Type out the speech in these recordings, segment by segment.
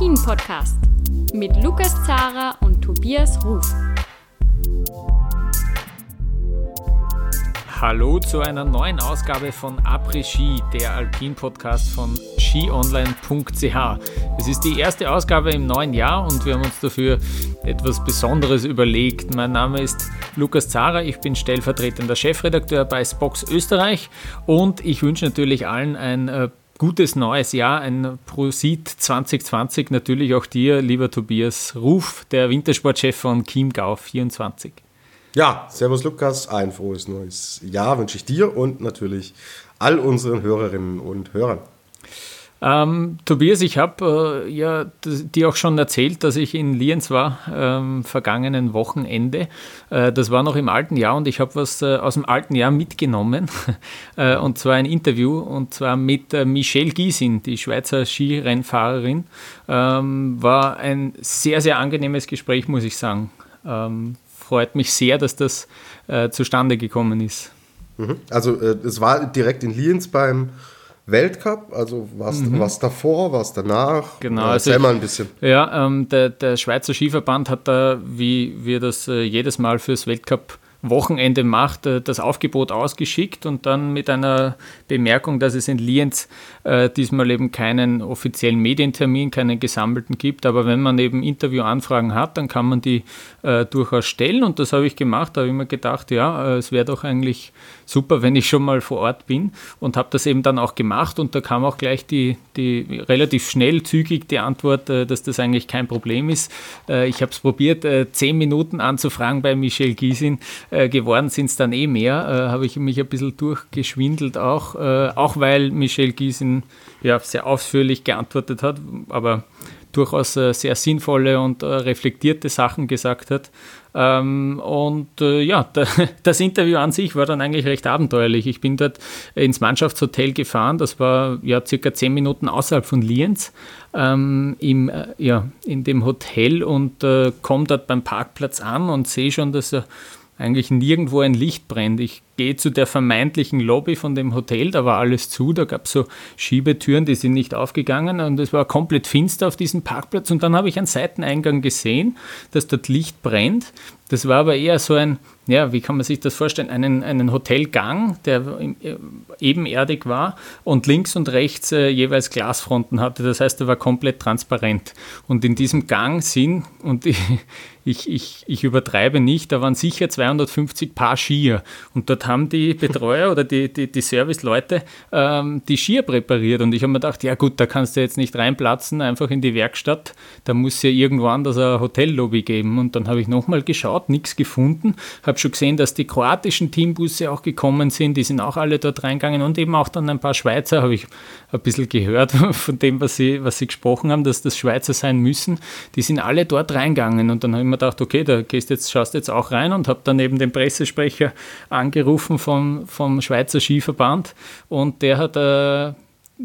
Après-Ski, der Alpin-Podcast mit Lukas Zara und Tobias Ruf. Hallo zu einer neuen Ausgabe von Après-Ski, der Alpin-Podcast von skionline.ch. Es ist die erste Ausgabe im neuen Jahr und wir haben uns dafür etwas Besonderes überlegt. Mein Name ist Lukas Zara, ich bin stellvertretender Chefredakteur bei Spox Österreich und ich wünsche natürlich allen ein äh, gutes neues Jahr, ein Prosit 2020, natürlich auch dir, lieber Tobias Ruf, der Wintersportchef von Chiemgau 24. Ja, Servus Lukas, ein frohes neues Jahr wünsche ich dir und natürlich all unseren Hörerinnen und Hörern. Ähm, Tobias, ich habe äh, ja dir auch schon erzählt, dass ich in Lienz war ähm, vergangenen Wochenende. Äh, das war noch im alten Jahr und ich habe was äh, aus dem alten Jahr mitgenommen äh, und zwar ein Interview und zwar mit äh, Michelle Giesin, die Schweizer Skirennfahrerin. Ähm, war ein sehr, sehr angenehmes Gespräch, muss ich sagen. Ähm, freut mich sehr, dass das äh, zustande gekommen ist. Mhm. Also es war direkt in Lienz beim Weltcup? Also was, mhm. was davor, was danach? Genau, ja, erzähl also mal ein bisschen. Ja, ähm, der, der Schweizer Skiverband hat da, wie wir das äh, jedes Mal fürs Weltcup Wochenende macht, äh, das Aufgebot ausgeschickt und dann mit einer Bemerkung, dass es in Lienz äh, diesmal eben keinen offiziellen Medientermin, keinen gesammelten gibt. Aber wenn man eben Interviewanfragen hat, dann kann man die äh, durchaus stellen und das habe ich gemacht. Da habe ich mir gedacht, ja, äh, es wäre doch eigentlich super, wenn ich schon mal vor Ort bin und habe das eben dann auch gemacht und da kam auch gleich die, die relativ schnell, zügig die Antwort, äh, dass das eigentlich kein Problem ist. Äh, ich habe es probiert, zehn Minuten anzufragen bei Michelle Giesin äh, geworden sind es dann eh mehr, äh, habe ich mich ein bisschen durchgeschwindelt auch, äh, auch weil Michelle Giesin ja, sehr ausführlich geantwortet hat, aber durchaus äh, sehr sinnvolle und äh, reflektierte Sachen gesagt hat. Ähm, und äh, ja, da, das Interview an sich war dann eigentlich recht abenteuerlich. Ich bin dort ins Mannschaftshotel gefahren, das war ja circa zehn Minuten außerhalb von Lienz, ähm, im, äh, ja, in dem Hotel und äh, komme dort beim Parkplatz an und sehe schon, dass er eigentlich nirgendwo ein Licht brennt. Ich gehe zu der vermeintlichen Lobby von dem Hotel, da war alles zu, da gab es so Schiebetüren, die sind nicht aufgegangen und es war komplett finster auf diesem Parkplatz und dann habe ich einen Seiteneingang gesehen, dass dort Licht brennt. Das war aber eher so ein, ja, wie kann man sich das vorstellen, einen, einen Hotelgang, der äh, ebenerdig war und links und rechts äh, jeweils Glasfronten hatte. Das heißt, er war komplett transparent. Und in diesem Gang sind, und ich, ich, ich, ich übertreibe nicht, da waren sicher 250 Paar Skier. Und dort haben die Betreuer oder die, die, die Serviceleute ähm, die Skier präpariert. Und ich habe mir gedacht, ja gut, da kannst du jetzt nicht reinplatzen, einfach in die Werkstatt. Da muss ja irgendwo anders eine Hotellobby geben. Und dann habe ich nochmal geschaut, nichts gefunden. Habe schon gesehen, dass die kroatischen Teambusse auch gekommen sind. Die sind auch alle dort reingegangen. Und eben auch dann ein paar Schweizer, habe ich ein bisschen gehört von dem, was sie, was sie gesprochen haben, dass das Schweizer sein müssen. Die sind alle dort reingegangen. Und dann habe ich mir gedacht, okay, da gehst jetzt, schaust jetzt auch rein und habe dann eben den Pressesprecher angerufen vom, vom Schweizer Skiverband. Und der hat äh,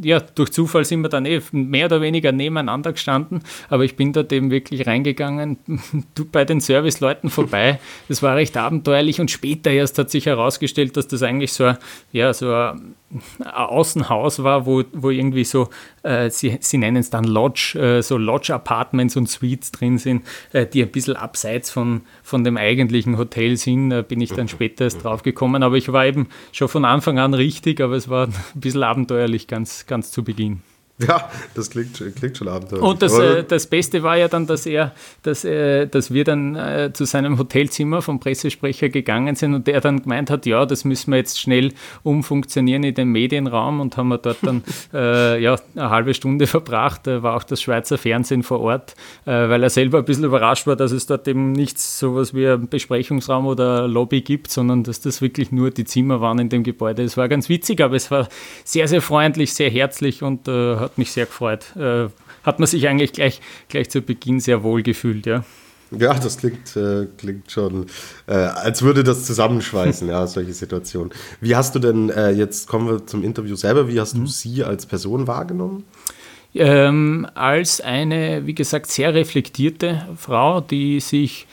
ja, durch Zufall sind wir dann eh mehr oder weniger nebeneinander gestanden, aber ich bin dort eben wirklich reingegangen, bei den Serviceleuten vorbei. Das war recht abenteuerlich. Und später erst hat sich herausgestellt, dass das eigentlich so, ja, so ein Außenhaus war, wo, wo irgendwie so, äh, sie, sie nennen es dann Lodge, äh, so Lodge-Apartments und Suites drin sind, äh, die ein bisschen abseits von, von dem eigentlichen Hotel sind, Da bin ich dann später erst drauf gekommen. Aber ich war eben schon von Anfang an richtig, aber es war ein bisschen abenteuerlich ganz, ganz zu Beginn. Ja, das klingt, klingt schon abenteuerlich. Und das, äh, das Beste war ja dann, dass er, dass, äh, dass wir dann äh, zu seinem Hotelzimmer vom Pressesprecher gegangen sind und der dann gemeint hat, ja, das müssen wir jetzt schnell umfunktionieren in den Medienraum und haben wir dort dann äh, ja, eine halbe Stunde verbracht. Da war auch das Schweizer Fernsehen vor Ort, äh, weil er selber ein bisschen überrascht war, dass es dort eben nichts sowas wie ein Besprechungsraum oder Lobby gibt, sondern dass das wirklich nur die Zimmer waren in dem Gebäude. Es war ganz witzig, aber es war sehr, sehr freundlich, sehr herzlich und äh, hat mich sehr gefreut. Äh, hat man sich eigentlich gleich, gleich zu Beginn sehr wohl gefühlt, ja. Ja, das klingt, äh, klingt schon, äh, als würde das zusammenschweißen, ja, solche Situationen. Wie hast du denn, äh, jetzt kommen wir zum Interview selber, wie hast mhm. du sie als Person wahrgenommen? Ähm, als eine, wie gesagt, sehr reflektierte Frau, die sich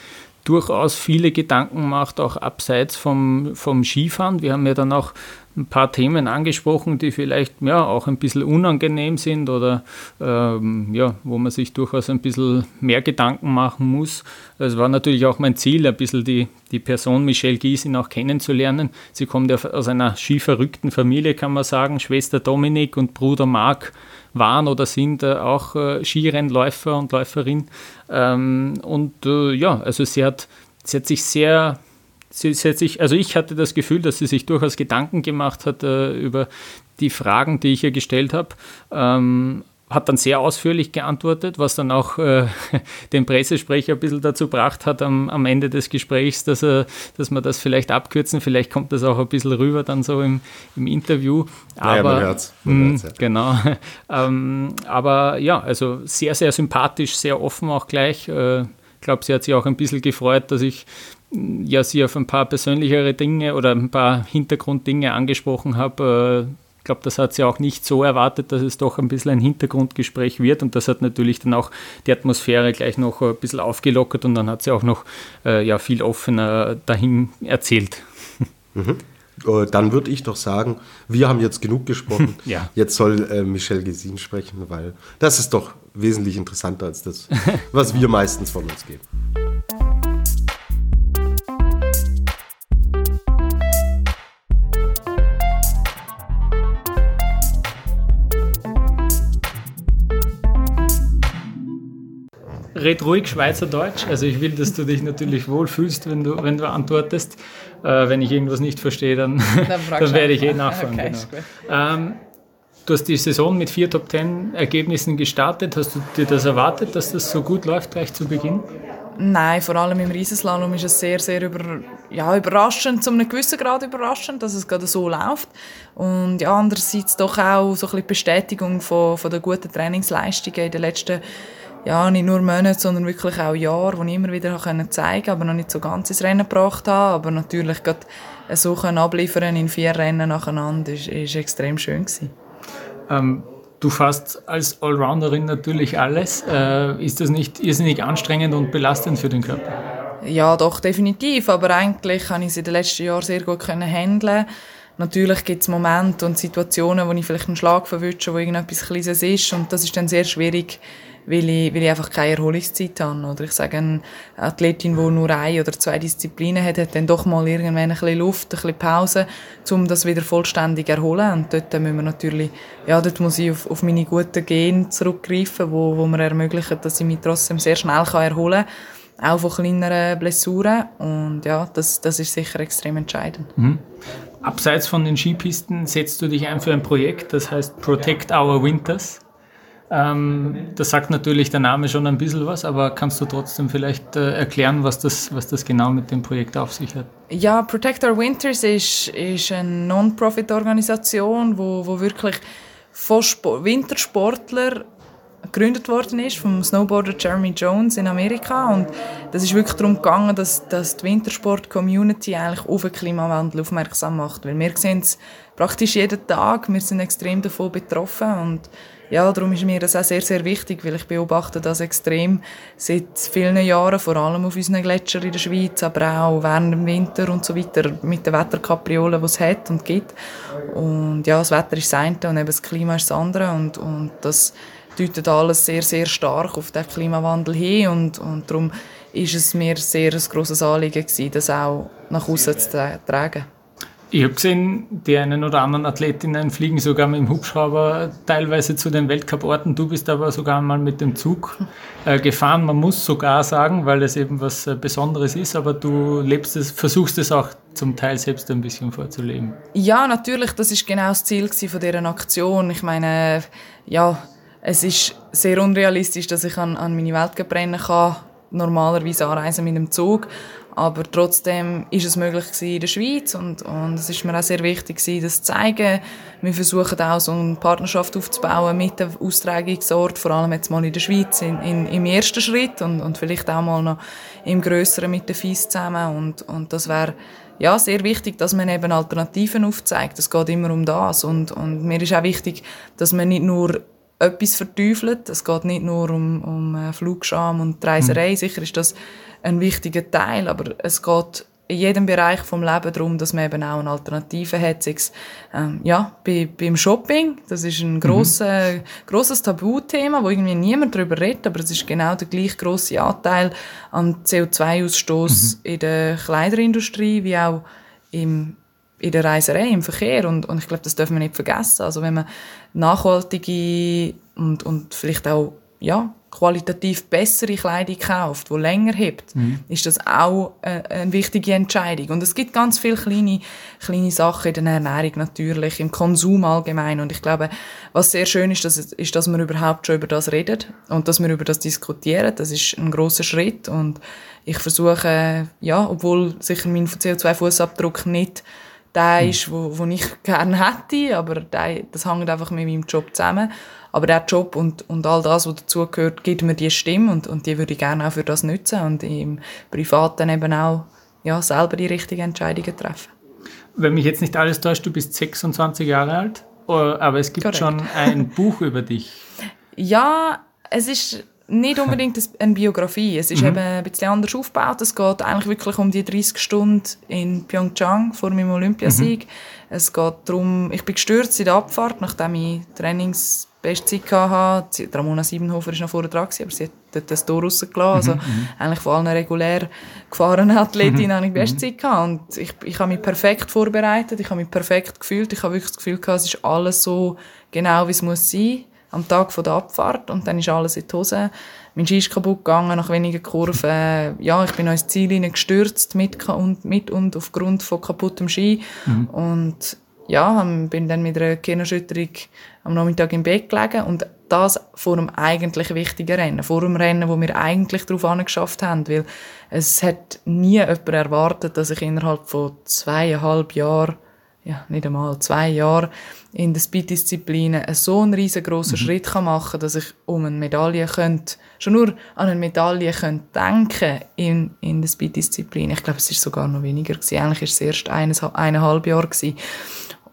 durchaus viele Gedanken macht, auch abseits vom, vom Skifahren. Wir haben ja dann auch ein paar Themen angesprochen, die vielleicht ja auch ein bisschen unangenehm sind oder ähm, ja, wo man sich durchaus ein bisschen mehr Gedanken machen muss. Es war natürlich auch mein Ziel, ein bisschen die, die Person Michelle Giesin auch kennenzulernen. Sie kommt ja aus einer skiverrückten Familie, kann man sagen. Schwester Dominik und Bruder Marc waren oder sind äh, auch äh, Skirennläufer und Läuferin. Ähm, und äh, ja, also sie hat, sie hat sich sehr sie, sich, also ich hatte das Gefühl, dass sie sich durchaus Gedanken gemacht hat äh, über die Fragen, die ich ihr gestellt habe. Ähm, hat dann sehr ausführlich geantwortet, was dann auch äh, den Pressesprecher ein bisschen dazu gebracht hat am, am Ende des Gesprächs, dass, er, dass wir das vielleicht abkürzen. Vielleicht kommt das auch ein bisschen rüber dann so im, im Interview. Aber, naja, man. Man mh, hört's ja. Genau. ähm, aber ja, also sehr, sehr sympathisch, sehr offen auch gleich. Äh, ich glaube, sie hat sich auch ein bisschen gefreut, dass ich ja sie auf ein paar persönlichere Dinge oder ein paar Hintergrunddinge angesprochen habe. Äh, ich glaube, das hat sie auch nicht so erwartet, dass es doch ein bisschen ein Hintergrundgespräch wird und das hat natürlich dann auch die Atmosphäre gleich noch ein bisschen aufgelockert und dann hat sie auch noch äh, ja, viel offener dahin erzählt. Mhm. Äh, dann würde ich doch sagen, wir haben jetzt genug gesprochen. ja. Jetzt soll äh, Michelle Gesin sprechen, weil das ist doch wesentlich interessanter als das, was wir meistens von uns geben. Red ruhig Schweizerdeutsch. Also ich will, dass du dich natürlich wohlfühlst, wenn du, wenn du antwortest. Äh, wenn ich irgendwas nicht verstehe, dann, dann, dann werde ich eh nachfragen. Okay, genau. ähm, du hast die Saison mit vier Top Ten Ergebnissen gestartet. Hast du dir das erwartet, dass das so gut läuft gleich zu Beginn? Nein, vor allem im Riesenslalom ist es sehr, sehr über, ja, überraschend, zu einem gewissen Grad überraschend, dass es gerade so läuft. Und ja, andererseits doch auch so ein bisschen Bestätigung von, von der guten Trainingsleistungen in den letzten ja, nicht nur Monate, sondern wirklich auch Jahre, wo ich immer wieder zeigen konnte, aber noch nicht so ganz ins Rennen gebracht habe. Aber natürlich gerade so abliefern in vier Rennen nacheinander ist, ist extrem schön gewesen. Ähm, du fährst als Allrounderin natürlich alles. Äh, ist das nicht irrsinnig anstrengend und belastend für den Körper? Ja, doch, definitiv. Aber eigentlich kann ich es in den letzten Jahren sehr gut handeln. Natürlich gibt es Momente und Situationen, wo ich vielleicht einen Schlag verwünsche, wo irgendetwas Kleines ist. Und das ist dann sehr schwierig, weil ich, weil ich einfach keine Erholungszeit habe. Oder ich sage, eine Athletin, die nur eine oder zwei Disziplinen hat, hat dann doch mal irgendwann ein bisschen Luft, ein bisschen Pause, um das wieder vollständig zu erholen. Und dort müssen wir natürlich, ja, dort muss ich auf, auf meine guten Gene zurückgreifen, wo, wo mir ermöglichen, dass ich mich trotzdem sehr schnell kann erholen kann auch von kleineren Blessuren. Und ja, das, das ist sicher extrem entscheidend. Mhm. Abseits von den Skipisten setzt du dich ein für ein Projekt, das heißt Protect Our Winters. Ähm, da sagt natürlich der Name schon ein bisschen was, aber kannst du trotzdem vielleicht äh, erklären, was das, was das genau mit dem Projekt auf sich hat? Ja, Protect Our Winters ist, ist eine Non-Profit-Organisation, wo, wo wirklich von Sport, Wintersportler gegründet worden ist vom Snowboarder Jeremy Jones in Amerika. Und das ist wirklich darum gegangen, dass, dass die Wintersport-Community eigentlich auf den Klimawandel aufmerksam macht, weil wir sehen es praktisch jeden Tag, wir sind extrem davon betroffen und ja, darum ist mir das auch sehr, sehr wichtig, weil ich beobachte das extrem seit vielen Jahren, vor allem auf unseren Gletschern in der Schweiz, aber auch während dem Winter und so weiter, mit den Wetterkapriolen, die es hat und gibt. Und ja, das Wetter ist das eine und eben das Klima ist das andere und, und das deutet alles sehr, sehr stark auf den Klimawandel hin und, und darum ist es mir sehr ein grosses Anliegen gewesen, das auch nach außen zu tragen. Ich habe gesehen, die einen oder anderen Athletinnen fliegen sogar mit dem Hubschrauber teilweise zu den Weltcuporten. Du bist aber sogar mal mit dem Zug äh, gefahren. Man muss sogar sagen, weil es eben was äh, Besonderes ist, aber du lebst es, versuchst es auch zum Teil selbst ein bisschen vorzuleben. Ja, natürlich, das ist genau das Ziel von dieser Aktion. Ich meine, ja, es ist sehr unrealistisch, dass ich an, an meine Weltcuprennen kann normalerweise anreisen mit dem Zug. Aber trotzdem ist es möglich in der Schweiz und, und es ist mir auch sehr wichtig gewesen, das zu zeigen. Wir versuchen auch so eine Partnerschaft aufzubauen mit dem Austragungsort, vor allem jetzt mal in der Schweiz in, in, im ersten Schritt und, und vielleicht auch mal noch im Größeren mit der FIS zusammen und, und das wäre ja, sehr wichtig, dass man eben Alternativen aufzeigt. Es geht immer um das und, und mir ist auch wichtig, dass man nicht nur etwas verteufelt. Es geht nicht nur um, um äh, Flugscham und Reiserei. Mhm. Sicher ist das ein wichtiger Teil, aber es geht in jedem Bereich vom Leben darum, dass man eben auch eine Alternative hat. Sei es, ähm, ja, bei, beim Shopping, das ist ein grosser, mhm. grosses Tabuthema, wo irgendwie niemand darüber redet, aber es ist genau der gleich grosse Anteil an CO2-Ausstoß mhm. in der Kleiderindustrie wie auch im in der Reiserei, im Verkehr. Und, und ich glaube, das dürfen wir nicht vergessen. Also wenn man nachhaltige und, und vielleicht auch ja, qualitativ bessere Kleidung kauft, die länger hebt, mhm. ist das auch eine, äh, eine, wichtige Entscheidung. Und es gibt ganz viele kleine, kleine Sachen in der Ernährung natürlich, im Konsum allgemein. Und ich glaube, was sehr schön ist, dass, ist, dass man überhaupt schon über das redet und dass wir über das diskutieren. Das ist ein großer Schritt. Und ich versuche, ja, obwohl sicher mein CO2-Fußabdruck nicht der hm. ist, wo, wo ich gerne hätte, aber der, das hängt einfach mit meinem Job zusammen. Aber der Job und, und all das, was dazugehört, gibt mir die Stimme und, und die würde ich gerne auch für das nutzen und im Privaten eben auch ja, selber die richtigen Entscheidungen treffen. Wenn mich jetzt nicht alles täuscht, du bist 26 Jahre alt, aber es gibt Correct. schon ein Buch über dich. Ja, es ist nicht unbedingt eine Biografie. Es ist mhm. eben ein bisschen anders aufgebaut. Es geht eigentlich wirklich um die 30 Stunden in Pyeongchang vor meinem Olympiasieg. Mhm. Es geht darum, ich bin gestürzt in der Abfahrt, nachdem ich Trainingsbestzeit hatte. Ramona Siebenhofer war noch vorher dran, aber sie hat dort das Tor rausgelassen. Also mhm. Also eigentlich von allen regulär gefahrenen Athletinnen mhm. hatte ich Bestzeit. Gehabt. Und ich, ich habe mich perfekt vorbereitet, ich habe mich perfekt gefühlt. Ich habe wirklich das Gefühl, gehabt, es ist alles so genau, wie es muss sein am Tag der Abfahrt und dann ist alles in die Hose. Mein Ski ist kaputt gegangen nach wenigen Kurven. Ja, ich bin ins Ziel gestürzt mit und, mit und aufgrund von kaputtem Ski. Mhm. Und ja, bin dann mit einer Gehirnerschütterung am Nachmittag im Bett gelegen und das vor einem eigentlich wichtigen Rennen, vor einem Rennen, wo wir eigentlich darauf angeschafft haben, weil es hat nie jemand erwartet, dass ich innerhalb von zweieinhalb Jahren ja, nicht einmal zwei Jahre in den Speed-Disziplinen so einen riesengroßen mhm. Schritt kann machen dass ich um eine Medaille könnte, schon nur an eine Medaille könnte denken in, in der Speed-Disziplin. Ich glaube, es ist sogar noch weniger gewesen. Eigentlich ist es erst eines, eineinhalb Jahre gewesen,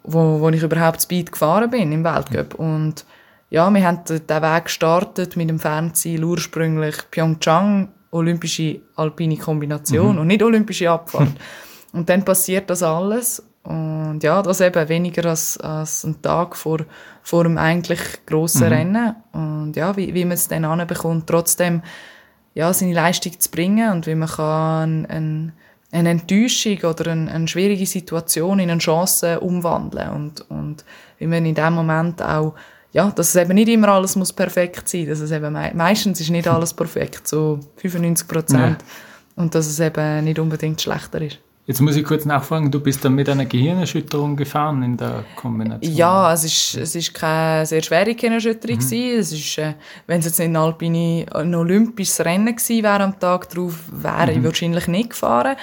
wo, wo ich überhaupt Speed gefahren bin im Weltcup. Mhm. Und ja, wir haben den Weg gestartet mit dem Fernziel ursprünglich Pyeongchang, olympische alpine Kombination mhm. und nicht olympische Abfahrt. und dann passiert das alles und ja, das eben weniger als, als ein Tag vor, vor einem eigentlich grossen mhm. Rennen. Und ja, wie, wie man es dann anbekommt, trotzdem ja, seine Leistung zu bringen und wie man kann eine, eine Enttäuschung oder eine, eine, schwierige Situation in eine Chance umwandeln und, und wie man in dem Moment auch ja, dass es eben nicht immer alles muss perfekt sein, dass es eben meistens ist nicht alles perfekt, so 95 Prozent, ja. und dass es eben nicht unbedingt schlechter ist. Jetzt muss ich kurz nachfragen, du bist dann mit einer Gehirnerschütterung gefahren in der Kombination? Ja, es ist, es ist keine sehr schwere Gehirnerschütterung mhm. Es ist, äh, wenn es jetzt nicht ein, Alpine, ein olympisches Rennen gewesen wäre am Tag darauf, wäre mhm. ich wahrscheinlich nicht gefahren.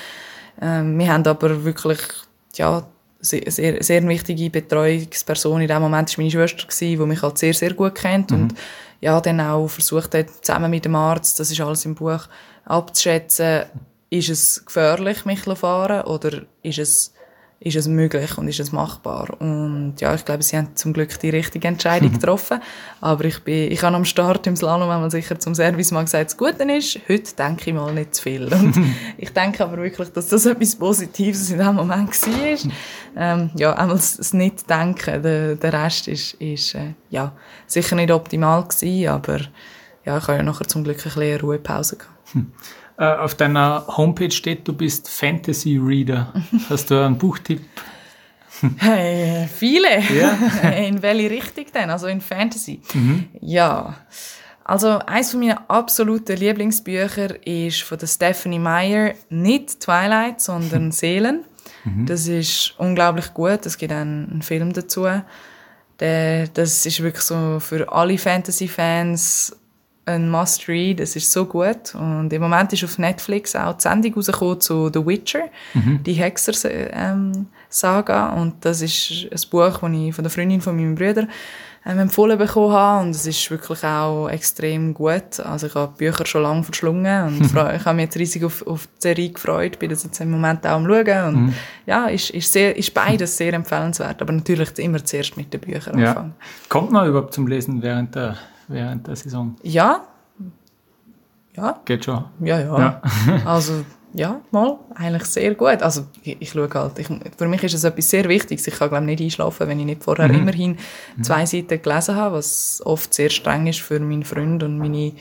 Ähm, wir haben aber wirklich, ja, sehr, sehr, sehr wichtige Betreuungsperson in dem Moment war meine Schwester, die mich halt sehr, sehr gut kennt mhm. und ja, dann auch versucht hat, zusammen mit dem Arzt, das ist alles im Buch, abzuschätzen, ist es gefährlich, mich zu fahren oder ist es, ist es möglich und ist es machbar? Und ja, ich glaube, sie haben zum Glück die richtige Entscheidung getroffen. Aber ich bin, ich habe am Start im Slalom einmal sicher zum Service mal gesagt, das Gute ist, heute denke ich mal nicht zu viel. Und ich denke aber wirklich, dass das etwas Positives in dem Moment war. Ähm, ja, einmal das Nicht-Denken, der, der Rest ist, ist äh, ja, sicher nicht optimal gewesen, aber ja, ich habe ja nachher zum Glück ein bisschen eine Ruhepause gehabt. Äh, auf deiner Homepage steht, du bist Fantasy Reader. Hast du einen Buchtipp? Hey, viele. Ja. in welche Richtung denn? Also in Fantasy. Mhm. Ja. Also eins von meinen absoluten Lieblingsbücher ist von der Stephanie Meyer nicht Twilight, sondern Seelen. Mhm. Das ist unglaublich gut. Es gibt einen, einen Film dazu. Der, das ist wirklich so für alle Fantasy-Fans ein Must-Read. Es ist so gut. Und im Moment ist auf Netflix auch die Sendung rausgekommen zu The Witcher, mhm. die Hexer-Saga. Ähm, und das ist ein Buch, das ich von der Freundin von meinem Bruder ähm, empfohlen bekommen habe. Und es ist wirklich auch extrem gut. Also ich habe die Bücher schon lange verschlungen und ich habe mich jetzt riesig auf, auf die Serie gefreut. Bin das jetzt im Moment auch am Schauen. Und mhm. ja, ist, ist, sehr, ist beides sehr empfehlenswert. Aber natürlich immer zuerst mit den Büchern ja. anfangen. Kommt man überhaupt zum Lesen während der während der Saison? Ja. Ja. Geht schon. Ja, ja. ja. also, ja, mal, eigentlich sehr gut. Also ich, ich schaue halt, ich, für mich ist es etwas sehr Wichtiges. Ich kann glaube nicht einschlafen, wenn ich nicht vorher mhm. immerhin zwei Seiten gelesen habe, was oft sehr streng ist für meinen Freund und meine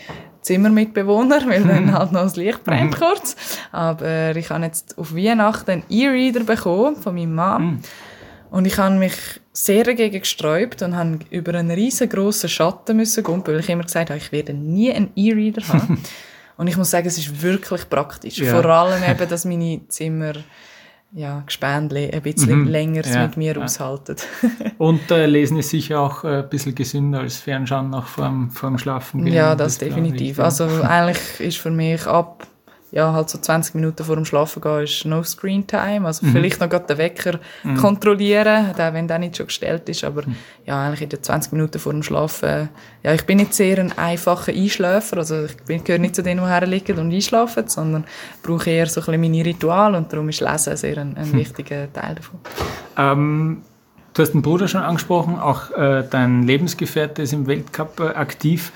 Zimmermitbewohner, weil dann halt noch das Licht brennt mhm. kurz. Aber ich habe jetzt auf Weihnachten einen E-Reader bekommen von meinem Mann. Mhm. Und ich habe mich sehr dagegen gesträubt und habe über einen riesengroßen Schatten müssen gehen, weil ich immer gesagt habe, ich werde nie einen E-Reader haben. Und ich muss sagen, es ist wirklich praktisch. Ja. Vor allem eben, dass meine Zimmer ja, Gespendli ein bisschen mhm. länger ja, mit mir ja. aushalten. Und äh, Lesen ist sicher auch äh, ein bisschen gesünder als Fernschauen noch vorm, vorm Schlafen gehen. Ja, das, das definitiv. Ich, also eigentlich ist für mich ab ja, halt so 20 Minuten vor dem Schlafen gehen ist no Screen Time. Also mhm. vielleicht noch gerade den Wecker mhm. kontrollieren, wenn der nicht schon gestellt ist. Aber mhm. ja, eigentlich in den 20 Minuten vor dem Schlafen. Ja, ich bin nicht sehr ein einfacher Einschläfer. Also ich bin, gehöre nicht zu denen, die herliegen und einschlafen, sondern brauche eher so ein bisschen meine Rituale und darum ist Lesen sehr ein, ein hm. wichtiger Teil davon. Ähm, du hast den Bruder schon angesprochen, auch äh, dein Lebensgefährte ist im Weltcup äh, aktiv.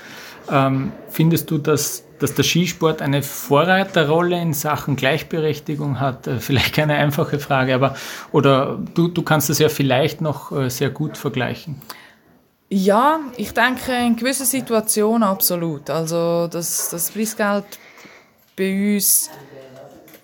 Ähm, findest du, dass dass der Skisport eine Vorreiterrolle in Sachen Gleichberechtigung hat? Äh, vielleicht keine einfache Frage, aber oder du, du kannst das ja vielleicht noch äh, sehr gut vergleichen. Ja, ich denke in gewissen Situationen absolut. Also das, das Preisgeld bei uns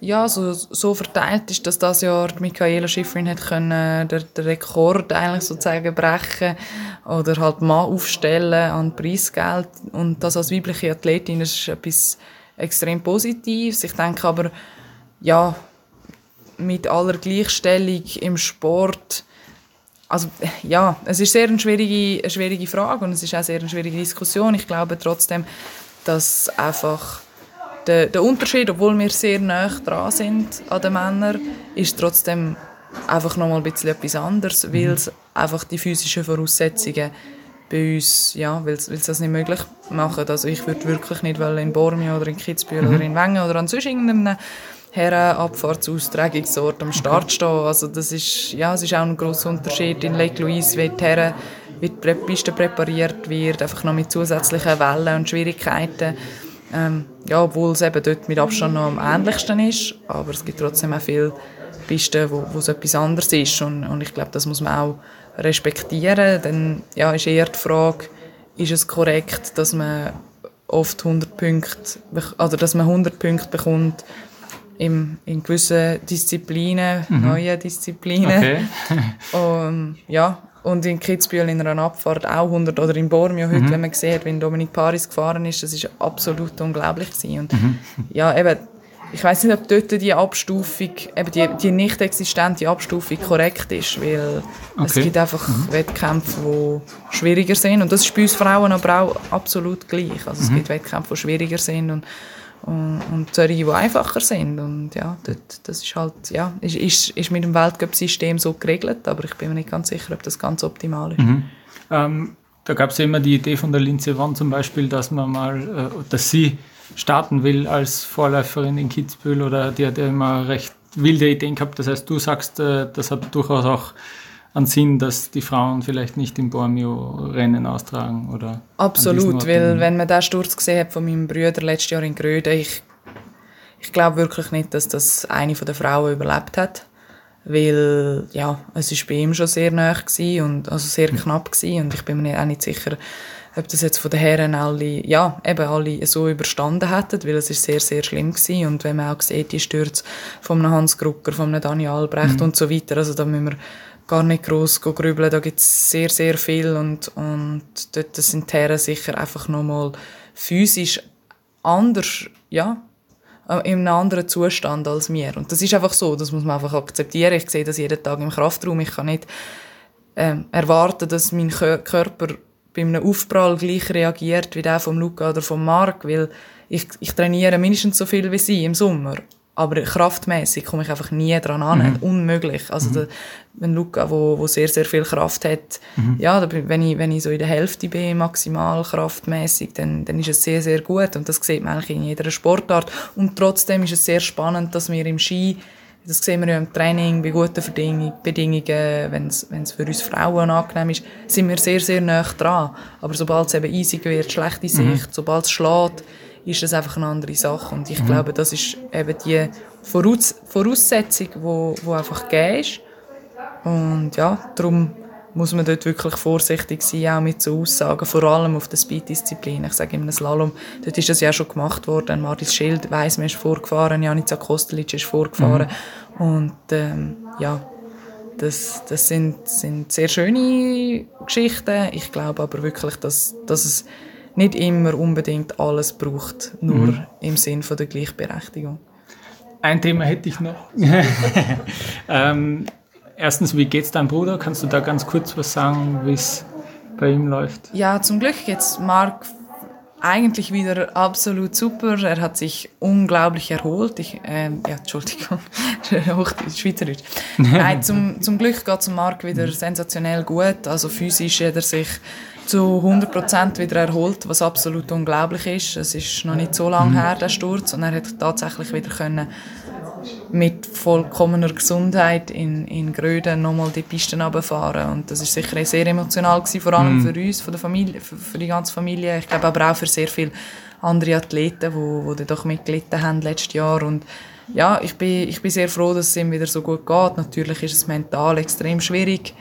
ja, so, so verteilt ist, dass das Jahr Michaela Schifrin hat können den, den Rekord eigentlich sozusagen brechen oder halt mal aufstellen an Preisgeld und das als weibliche Athletin ist etwas extrem Positives. Ich denke aber, ja, mit aller Gleichstellung im Sport, also ja, es ist sehr eine schwierige, eine schwierige Frage und es ist auch sehr eine schwierige Diskussion. Ich glaube trotzdem, dass einfach der, der Unterschied, obwohl wir sehr nah dran sind an den Männern, ist trotzdem einfach noch mal ein bisschen etwas anderes, weil es einfach die physischen Voraussetzungen bei uns, ja, weil es das nicht möglich machen. Also ich würde wirklich nicht in Bormio oder in Kitzbühel mhm. oder in Wengen oder an sonst irgendeinem Herrenabfahrtsaustragungsort am Start stehen. Also das ist, ja, es ist auch ein grosser Unterschied in Lake Louise, wie die Herren, wie die Piste präpariert wird, einfach noch mit zusätzlichen Wellen und Schwierigkeiten. Ähm, ja, obwohl es eben dort mit Abstand noch am ähnlichsten ist, aber es gibt trotzdem auch viele Pisten, wo, wo es etwas anderes ist und, und ich glaube, das muss man auch respektieren, dann ja, ist eher die Frage, ist es korrekt, dass man oft 100 Punkte, also dass man 100 Punkte bekommt in, in gewissen Disziplinen, mhm. neuen Disziplinen. Okay. und, ja, und in Kitzbühel in einer Abfahrt auch 100 oder in Bormio heute, mhm. wenn man sieht, wenn Dominik Paris gefahren ist, das ist absolut unglaublich gewesen. Und mhm. ja, eben, ich weiß nicht, ob dort die Abstufung, eben die, die nicht existente Abstufung korrekt ist, weil okay. es gibt einfach mhm. Wettkämpfe, die schwieriger sind und das ist bei uns Frauen aber auch absolut gleich. Also es mhm. gibt Wettkämpfe, die schwieriger sind und und, und solche, die einfacher sind. Und ja, dort, das ist halt, ja, ist, ist, ist mit dem Weltcup-System so geregelt, aber ich bin mir nicht ganz sicher, ob das ganz optimal ist. Mhm. Ähm, da gab es ja immer die Idee von der Linze Wann zum Beispiel, dass man mal, äh, dass sie starten will als Vorläuferin in Kitzbühel oder die hat ja immer recht wilde Ideen gehabt. Das heißt, du sagst, äh, das hat durchaus auch an Sinn, dass die Frauen vielleicht nicht im Bormio Rennen austragen oder Absolut, weil wenn man den Sturz gesehen hat von meinem Bruder letztes Jahr in Gröde, ich, ich glaube wirklich nicht, dass das eine von der Frauen überlebt hat, weil ja, es ist bei ihm schon sehr nah und also sehr knapp gewesen, und ich bin mir auch nicht sicher, ob das jetzt von den Herren alle, ja, eben alle so überstanden hätten, weil es ist sehr, sehr schlimm gewesen. Und wenn man auch sieht, die Stürze von einem Hans Grucker, von einem Daniel Albrecht mhm. und so weiter, also da müssen wir gar nicht groß grübeln. Da gibt es sehr, sehr viel und, und dort sind die Herren sicher einfach nochmal physisch anders, ja, äh, in einem anderen Zustand als wir. Und das ist einfach so, das muss man einfach akzeptieren. Ich sehe das jeden Tag im Kraftraum. Ich kann nicht äh, erwarten, dass mein Körper bei einem Aufprall gleich reagiert wie der vom Luca oder vom Marc, weil ich, ich trainiere mindestens so viel wie sie im Sommer aber kraftmäßig komme ich einfach nie dran an. Mhm. Unmöglich. Also, mhm. der, wenn Luca, wo, wo sehr, sehr viel Kraft hat, mhm. ja, wenn ich, wenn ich so in der Hälfte bin, maximal kraftmäßig, dann, dann ist es sehr, sehr gut. Und das sieht man eigentlich in jeder Sportart. Und trotzdem ist es sehr spannend, dass wir im Ski, das sehen wir ja im Training, bei guten Bedingungen, wenn es für uns Frauen angenehm ist, sind wir sehr, sehr nah dran. Aber sobald es eben eisig wird, schlechte mhm. Sicht, sobald es schlägt, ist das einfach eine andere Sache. Und ich mhm. glaube, das ist eben die Voraus Voraussetzung, wo, wo einfach gegeben ist. Und ja, darum muss man dort wirklich vorsichtig sein, auch mit so Aussagen, vor allem auf der Speed-Disziplin. Ich sage im Slalom, dort ist das ja schon gemacht worden. Maris Schild weiss, man ist vorgefahren, Janica Kostelic ist vorgefahren. Mhm. Und ähm, ja, das, das sind, sind sehr schöne Geschichten. Ich glaube aber wirklich, dass, dass es nicht immer unbedingt alles braucht, nur mhm. im Sinn von der Gleichberechtigung. Ein Thema hätte ich noch. ähm, erstens, wie geht's deinem Bruder? Kannst du da ganz kurz was sagen, wie es bei ihm läuft? Ja, zum Glück geht's Marc eigentlich wieder absolut super. Er hat sich unglaublich erholt. Ich, äh, ja, Entschuldigung, Schweizerdeutsch. Nein, zum, zum Glück geht es Marc wieder sensationell gut. Also physisch hat er sich zu 100% wieder erholt, was absolut unglaublich ist. Es ist noch nicht so lange her, der Sturz, und er hat tatsächlich wieder können mit vollkommener Gesundheit in, in Gröden nochmal die Pisten runterfahren. Und das ist sicher sehr emotional gewesen, vor allem mm. für uns, für die, Familie, für, für, die ganze Familie. Ich glaube aber auch für sehr viele andere Athleten, die, die doch mitgelitten haben letztes Jahr. Und ja, ich bin, ich bin sehr froh, dass es ihm wieder so gut geht. Natürlich ist es mental extrem schwierig.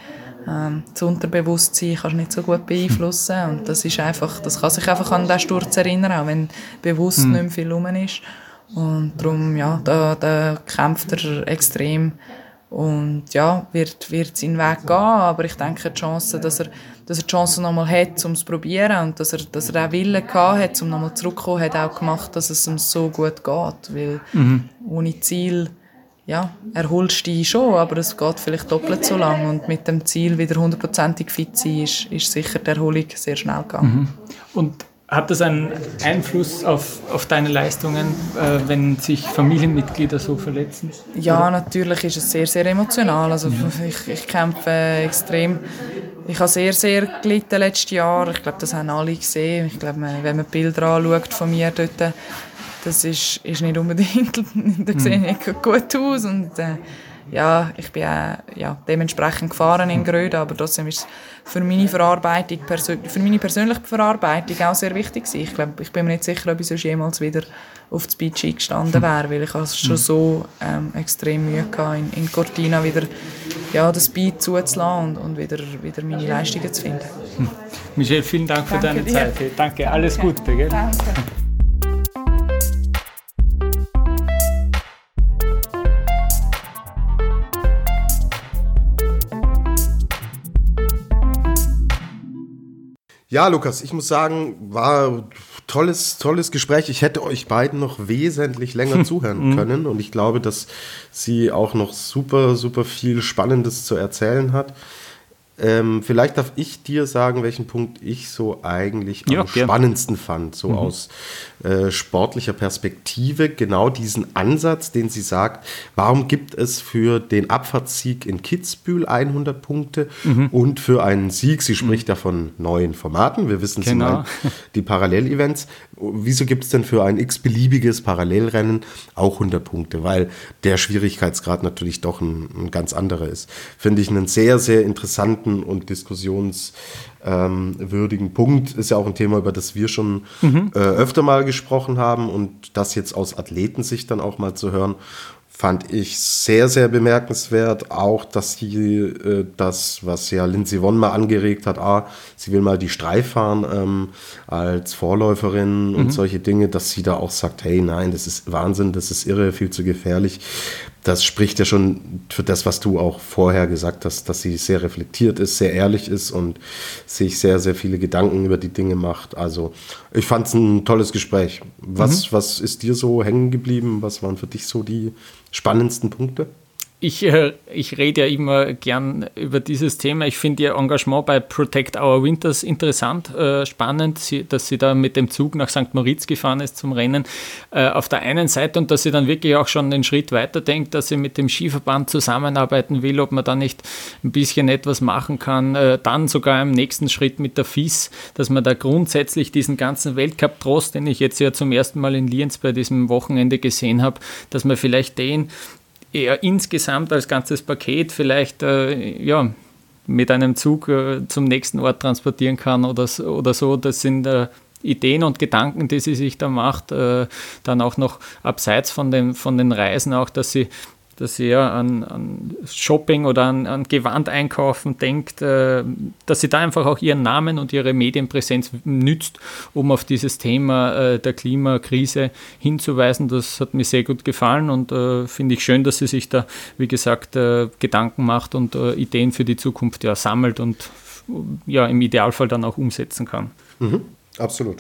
Ähm, das Unterbewusstsein kannst du nicht so gut beeinflussen. Und das ist einfach, das kann sich einfach an den Sturz erinnern, auch wenn bewusst mm. nicht mehr viel rum ist. Und darum, ja, da, da kämpft er extrem und ja, wird, wird seinen Weg gehen, aber ich denke, die Chance, dass er, dass er die Chance nochmal hat, um es zu probieren und dass er, dass er auch Willen gehabt hat, um nochmal zurückzukommen, hat auch gemacht, dass es ihm so gut geht, weil mhm. ohne Ziel, ja, erholst du dich schon, aber es geht vielleicht doppelt so lang und mit dem Ziel wieder hundertprozentig fit sein, ist, ist sicher die Erholung sehr schnell gegangen. Mhm. Und hat das einen Einfluss auf, auf deine Leistungen, äh, wenn sich Familienmitglieder so verletzen? Ja, natürlich ist es sehr, sehr emotional. Also ja. ich, ich kämpfe extrem. Ich habe sehr, sehr gelitten letztes Jahr. Ich glaube, das haben alle gesehen. Ich glaube, wenn man Bilder anschaut von mir dort, das ist, ist nicht unbedingt, da sehe ich nicht gut aus. Und, äh, ja, ich bin auch, ja, dementsprechend gefahren in Gröden, aber trotzdem ist es für meine Verarbeitung, für meine persönliche Verarbeitung auch sehr wichtig gewesen. Ich glaube, ich bin mir nicht sicher, ob ich sonst jemals wieder auf das Beach gestanden wäre, weil ich schon so ähm, extrem Mühe hatte, in, in Cortina wieder ja, das Beat zuzulassen und, und wieder, wieder meine Leistungen zu finden. Michelle, vielen Dank für Danke deine dir. Zeit. Danke, alles Gute. Gell? Danke. Ja, Lukas, ich muss sagen, war tolles, tolles Gespräch. Ich hätte euch beiden noch wesentlich länger zuhören mhm. können und ich glaube, dass sie auch noch super, super viel Spannendes zu erzählen hat. Ähm, vielleicht darf ich dir sagen, welchen Punkt ich so eigentlich am ja, spannendsten fand, so mhm. aus äh, sportlicher Perspektive. Genau diesen Ansatz, den sie sagt, warum gibt es für den Abfahrtssieg in Kitzbühel 100 Punkte mhm. und für einen Sieg, sie spricht mhm. ja von neuen Formaten, wir wissen, genau. sie die Parallelevents, wieso gibt es denn für ein x-beliebiges Parallelrennen auch 100 Punkte? Weil der Schwierigkeitsgrad natürlich doch ein, ein ganz anderer ist. Finde ich einen sehr, sehr interessanten und diskussionswürdigen ähm, Punkt. Ist ja auch ein Thema, über das wir schon mhm. äh, öfter mal gesprochen haben und das jetzt aus Athletensicht dann auch mal zu hören fand ich sehr, sehr bemerkenswert. Auch, dass sie äh, das, was ja Lindsay Vonn mal angeregt hat, ah, sie will mal die Streif fahren ähm, als Vorläuferin mhm. und solche Dinge, dass sie da auch sagt, hey, nein, das ist Wahnsinn, das ist irre, viel zu gefährlich das spricht ja schon für das, was du auch vorher gesagt hast, dass sie sehr reflektiert ist, sehr ehrlich ist und sich sehr, sehr viele Gedanken über die Dinge macht. Also ich fand es ein tolles Gespräch. Was, mhm. was ist dir so hängen geblieben? Was waren für dich so die spannendsten Punkte? Ich, äh, ich rede ja immer gern über dieses Thema. Ich finde Ihr Engagement bei Protect Our Winters interessant, äh, spannend, dass sie da mit dem Zug nach St. Moritz gefahren ist zum Rennen. Äh, auf der einen Seite und dass sie dann wirklich auch schon den Schritt weiter denkt, dass sie mit dem Skiverband zusammenarbeiten will, ob man da nicht ein bisschen etwas machen kann. dann sogar im nächsten Schritt mit der FIS, dass man da grundsätzlich diesen ganzen Weltcup-Trost, den ich jetzt ja zum ersten Mal in Lienz bei diesem Wochenende gesehen habe, dass man vielleicht den eher insgesamt als ganzes Paket vielleicht äh, ja, mit einem Zug äh, zum nächsten Ort transportieren kann oder, oder so. Das sind äh, Ideen und Gedanken, die sie sich da macht, äh, dann auch noch abseits von den, von den Reisen auch, dass sie dass sie ja an, an Shopping oder an, an Gewand einkaufen denkt, äh, dass sie da einfach auch ihren Namen und ihre Medienpräsenz nützt, um auf dieses Thema äh, der Klimakrise hinzuweisen. Das hat mir sehr gut gefallen und äh, finde ich schön, dass sie sich da, wie gesagt, Gedanken macht und Ideen für die Zukunft ja sammelt und ja im Idealfall dann auch umsetzen kann. Mhm, absolut.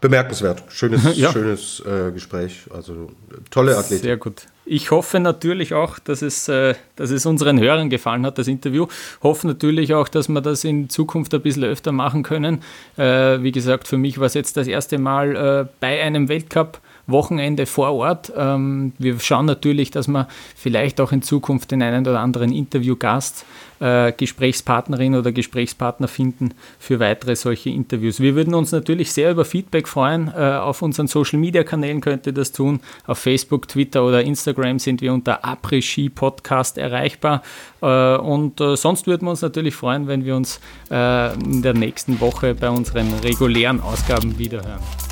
Bemerkenswert. Schönes, ja. schönes äh, Gespräch. Also tolle Athletin. Sehr gut. Ich hoffe natürlich auch, dass es, äh, dass es unseren Hörern gefallen hat, das Interview. Hoffe natürlich auch, dass wir das in Zukunft ein bisschen öfter machen können. Äh, wie gesagt, für mich war es jetzt das erste Mal äh, bei einem Weltcup Wochenende vor Ort. Ähm, wir schauen natürlich, dass wir vielleicht auch in Zukunft den einen oder anderen Interviewgast, äh, Gesprächspartnerin oder Gesprächspartner finden für weitere solche Interviews. Wir würden uns natürlich sehr über Feedback freuen. Äh, auf unseren Social Media Kanälen könnt ihr das tun. Auf Facebook, Twitter oder Instagram sind wir unter Après-Ski Podcast erreichbar. Äh, und äh, sonst würden wir uns natürlich freuen, wenn wir uns äh, in der nächsten Woche bei unseren regulären Ausgaben wiederhören.